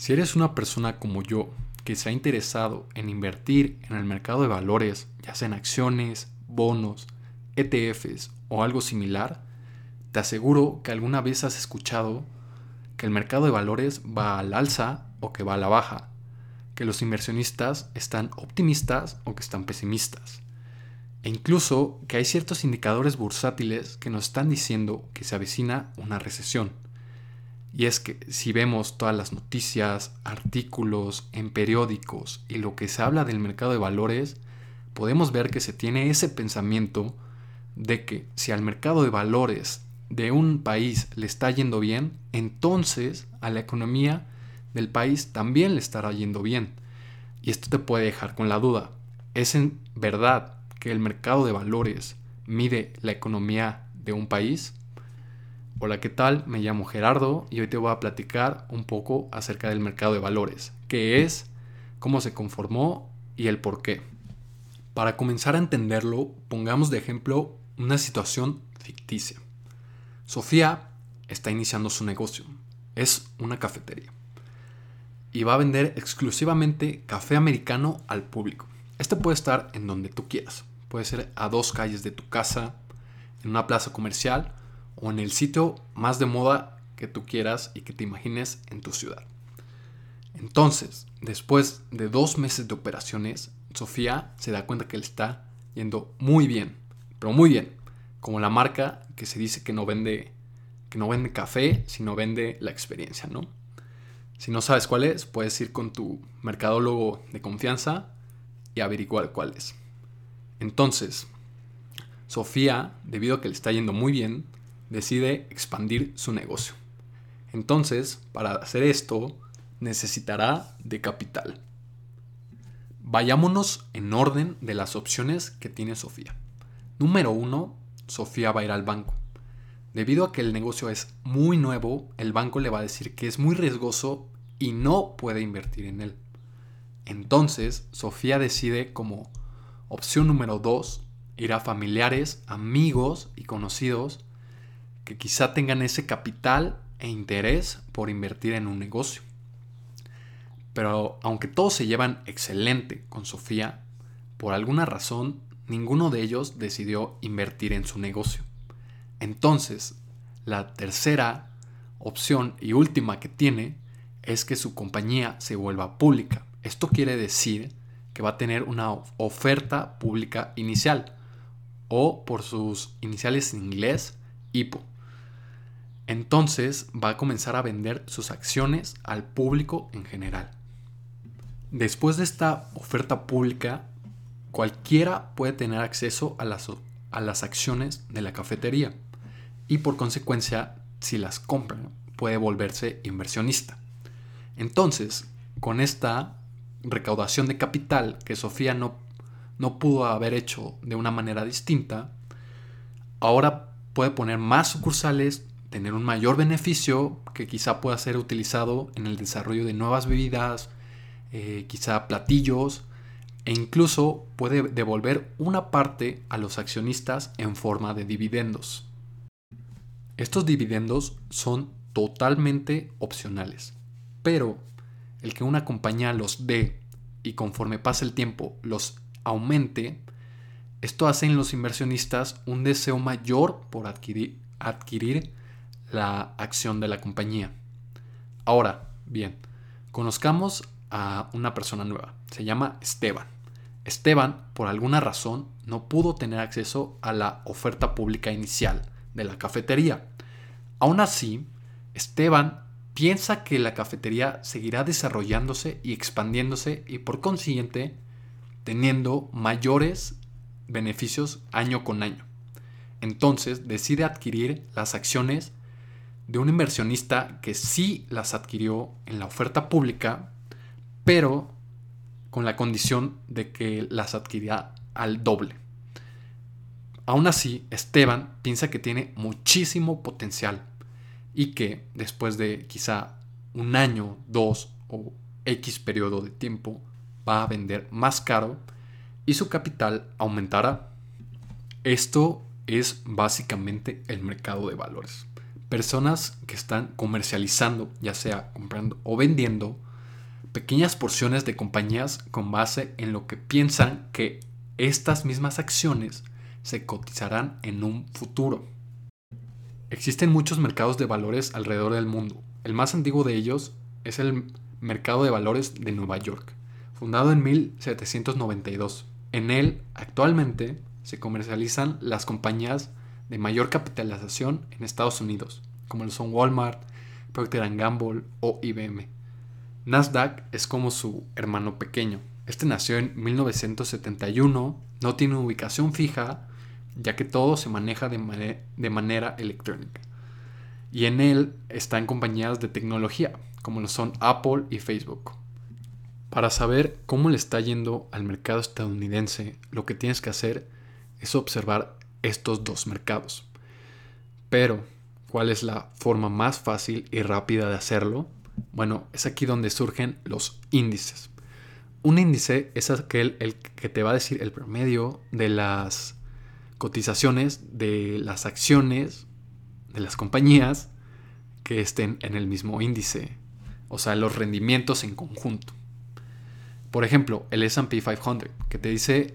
Si eres una persona como yo que se ha interesado en invertir en el mercado de valores, ya sea en acciones, bonos, ETFs o algo similar, te aseguro que alguna vez has escuchado que el mercado de valores va al alza o que va a la baja, que los inversionistas están optimistas o que están pesimistas, e incluso que hay ciertos indicadores bursátiles que nos están diciendo que se avecina una recesión. Y es que si vemos todas las noticias, artículos en periódicos y lo que se habla del mercado de valores, podemos ver que se tiene ese pensamiento de que si al mercado de valores de un país le está yendo bien, entonces a la economía del país también le estará yendo bien. Y esto te puede dejar con la duda. ¿Es en verdad que el mercado de valores mide la economía de un país? Hola, ¿qué tal? Me llamo Gerardo y hoy te voy a platicar un poco acerca del mercado de valores, qué es, cómo se conformó y el por qué. Para comenzar a entenderlo, pongamos de ejemplo una situación ficticia. Sofía está iniciando su negocio. Es una cafetería. Y va a vender exclusivamente café americano al público. Este puede estar en donde tú quieras. Puede ser a dos calles de tu casa, en una plaza comercial o en el sitio más de moda que tú quieras y que te imagines en tu ciudad. Entonces, después de dos meses de operaciones, Sofía se da cuenta que le está yendo muy bien, pero muy bien, como la marca que se dice que no vende que no vende café, sino vende la experiencia, ¿no? Si no sabes cuál es, puedes ir con tu mercadólogo de confianza y averiguar cuál es. Entonces, Sofía, debido a que le está yendo muy bien, decide expandir su negocio. Entonces, para hacer esto, necesitará de capital. Vayámonos en orden de las opciones que tiene Sofía. Número uno, Sofía va a ir al banco. Debido a que el negocio es muy nuevo, el banco le va a decir que es muy riesgoso y no puede invertir en él. Entonces, Sofía decide como opción número dos ir a familiares, amigos y conocidos que quizá tengan ese capital e interés por invertir en un negocio. Pero aunque todos se llevan excelente con Sofía, por alguna razón ninguno de ellos decidió invertir en su negocio. Entonces, la tercera opción y última que tiene es que su compañía se vuelva pública. Esto quiere decir que va a tener una oferta pública inicial o por sus iniciales en inglés, IPO. Entonces va a comenzar a vender sus acciones al público en general. Después de esta oferta pública, cualquiera puede tener acceso a las, a las acciones de la cafetería y por consecuencia, si las compra, puede volverse inversionista. Entonces, con esta recaudación de capital que Sofía no, no pudo haber hecho de una manera distinta, ahora puede poner más sucursales, tener un mayor beneficio que quizá pueda ser utilizado en el desarrollo de nuevas bebidas, eh, quizá platillos, e incluso puede devolver una parte a los accionistas en forma de dividendos. Estos dividendos son totalmente opcionales, pero el que una compañía los dé y conforme pasa el tiempo los aumente, esto hace en los inversionistas un deseo mayor por adquirir, adquirir la acción de la compañía. Ahora, bien, conozcamos a una persona nueva. Se llama Esteban. Esteban, por alguna razón, no pudo tener acceso a la oferta pública inicial de la cafetería. Aún así, Esteban piensa que la cafetería seguirá desarrollándose y expandiéndose y por consiguiente teniendo mayores beneficios año con año. Entonces decide adquirir las acciones de un inversionista que sí las adquirió en la oferta pública, pero con la condición de que las adquiría al doble. Aún así, Esteban piensa que tiene muchísimo potencial y que después de quizá un año, dos o X periodo de tiempo va a vender más caro y su capital aumentará. Esto es básicamente el mercado de valores personas que están comercializando, ya sea comprando o vendiendo pequeñas porciones de compañías con base en lo que piensan que estas mismas acciones se cotizarán en un futuro. Existen muchos mercados de valores alrededor del mundo. El más antiguo de ellos es el Mercado de Valores de Nueva York, fundado en 1792. En él, actualmente, se comercializan las compañías de mayor capitalización en Estados Unidos, como lo son Walmart, Procter Gamble o IBM. Nasdaq es como su hermano pequeño. Este nació en 1971, no tiene ubicación fija, ya que todo se maneja de, de manera electrónica. Y en él están compañías de tecnología, como lo son Apple y Facebook. Para saber cómo le está yendo al mercado estadounidense, lo que tienes que hacer es observar estos dos mercados. Pero, ¿cuál es la forma más fácil y rápida de hacerlo? Bueno, es aquí donde surgen los índices. Un índice es aquel el que te va a decir el promedio de las cotizaciones de las acciones de las compañías que estén en el mismo índice, o sea, los rendimientos en conjunto. Por ejemplo, el SP 500, que te dice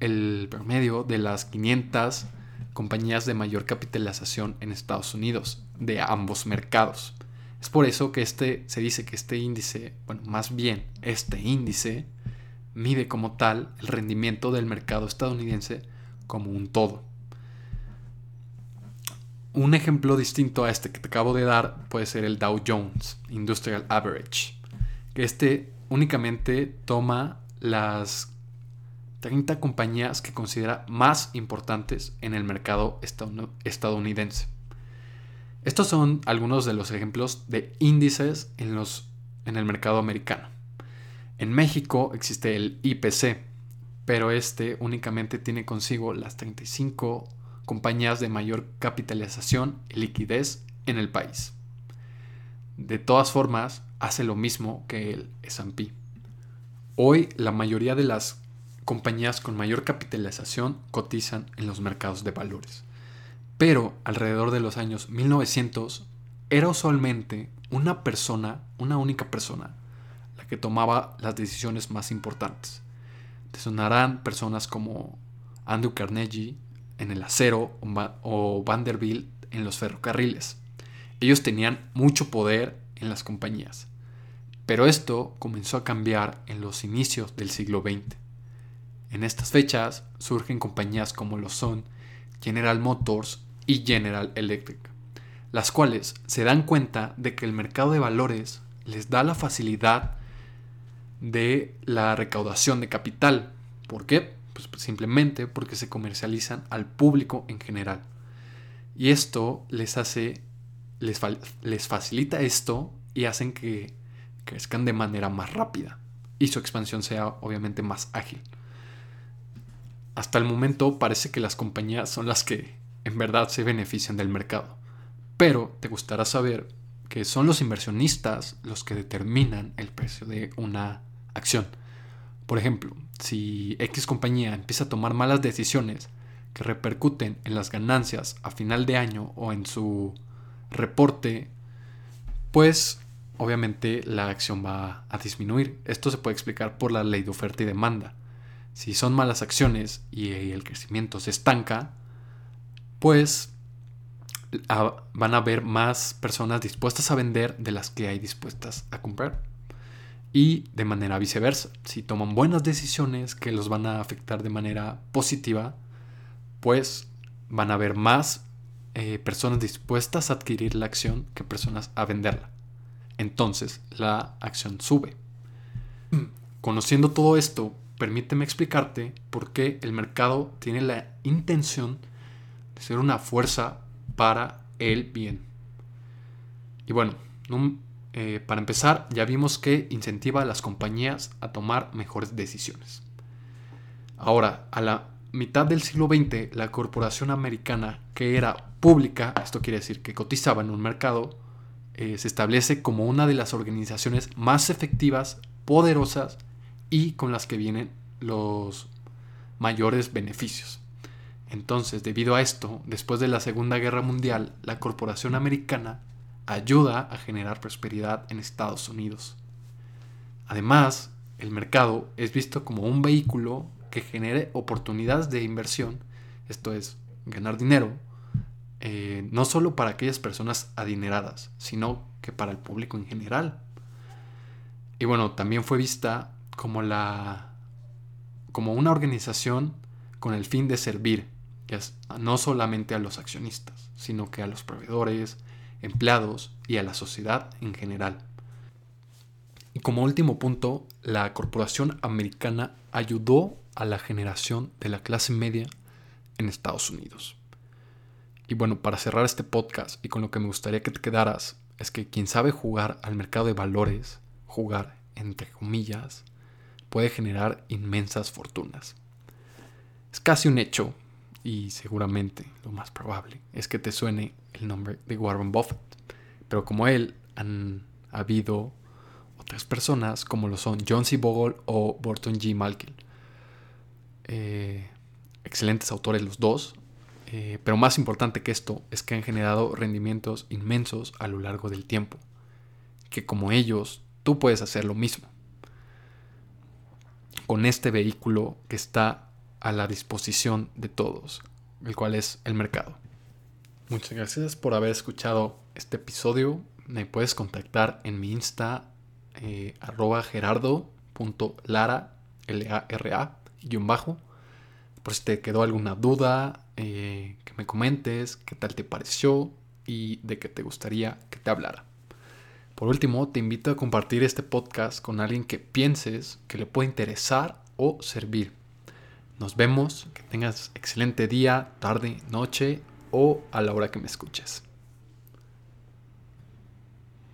el promedio de las 500 compañías de mayor capitalización en Estados Unidos, de ambos mercados. Es por eso que este, se dice que este índice, bueno, más bien este índice, mide como tal el rendimiento del mercado estadounidense como un todo. Un ejemplo distinto a este que te acabo de dar puede ser el Dow Jones Industrial Average, que este únicamente toma las 30 compañías que considera más importantes en el mercado estadounidense. Estos son algunos de los ejemplos de índices en, los, en el mercado americano. En México existe el IPC, pero este únicamente tiene consigo las 35 compañías de mayor capitalización y liquidez en el país. De todas formas, hace lo mismo que el S&P. Hoy la mayoría de las compañías con mayor capitalización cotizan en los mercados de valores. Pero alrededor de los años 1900 era usualmente una persona, una única persona, la que tomaba las decisiones más importantes. Te sonarán personas como Andrew Carnegie en el acero o Vanderbilt en los ferrocarriles. Ellos tenían mucho poder en las compañías. Pero esto comenzó a cambiar en los inicios del siglo XX. En estas fechas surgen compañías como lo son General Motors y General Electric, las cuales se dan cuenta de que el mercado de valores les da la facilidad de la recaudación de capital. ¿Por qué? Pues, simplemente porque se comercializan al público en general. Y esto les hace, les, les facilita esto y hacen que crezcan de manera más rápida y su expansión sea obviamente más ágil. Hasta el momento parece que las compañías son las que en verdad se benefician del mercado. Pero te gustará saber que son los inversionistas los que determinan el precio de una acción. Por ejemplo, si X compañía empieza a tomar malas decisiones que repercuten en las ganancias a final de año o en su reporte, pues obviamente la acción va a disminuir. Esto se puede explicar por la ley de oferta y demanda. Si son malas acciones y el crecimiento se estanca, pues van a haber más personas dispuestas a vender de las que hay dispuestas a comprar. Y de manera viceversa, si toman buenas decisiones que los van a afectar de manera positiva, pues van a haber más eh, personas dispuestas a adquirir la acción que personas a venderla. Entonces la acción sube. Conociendo todo esto, permíteme explicarte por qué el mercado tiene la intención ser una fuerza para el bien. Y bueno, eh, para empezar, ya vimos que incentiva a las compañías a tomar mejores decisiones. Ahora, a la mitad del siglo XX, la corporación americana, que era pública, esto quiere decir que cotizaba en un mercado, eh, se establece como una de las organizaciones más efectivas, poderosas y con las que vienen los mayores beneficios. Entonces, debido a esto, después de la Segunda Guerra Mundial, la corporación americana ayuda a generar prosperidad en Estados Unidos. Además, el mercado es visto como un vehículo que genere oportunidades de inversión, esto es, ganar dinero, eh, no solo para aquellas personas adineradas, sino que para el público en general. Y bueno, también fue vista como la como una organización con el fin de servir, no solamente a los accionistas, sino que a los proveedores, empleados y a la sociedad en general. Y como último punto, la corporación americana ayudó a la generación de la clase media en Estados Unidos. Y bueno, para cerrar este podcast y con lo que me gustaría que te quedaras, es que quien sabe jugar al mercado de valores, jugar entre comillas, puede generar inmensas fortunas. Es casi un hecho, y seguramente lo más probable es que te suene el nombre de Warren Buffett. Pero como él, han habido otras personas como lo son John C. Bogle o Burton G. Malkiel. Eh, excelentes autores los dos, eh, pero más importante que esto es que han generado rendimientos inmensos a lo largo del tiempo. Que como ellos, tú puedes hacer lo mismo. Con este vehículo que está a la disposición de todos, el cual es el mercado. Muchas gracias por haber escuchado este episodio. Me puedes contactar en mi Insta eh, arroba gerardo.lara, L-A-R-A, guion bajo. Por si te quedó alguna duda, eh, que me comentes qué tal te pareció y de qué te gustaría que te hablara. Por último, te invito a compartir este podcast con alguien que pienses que le puede interesar o servir. Nos vemos, que tengas excelente día, tarde, noche o a la hora que me escuches.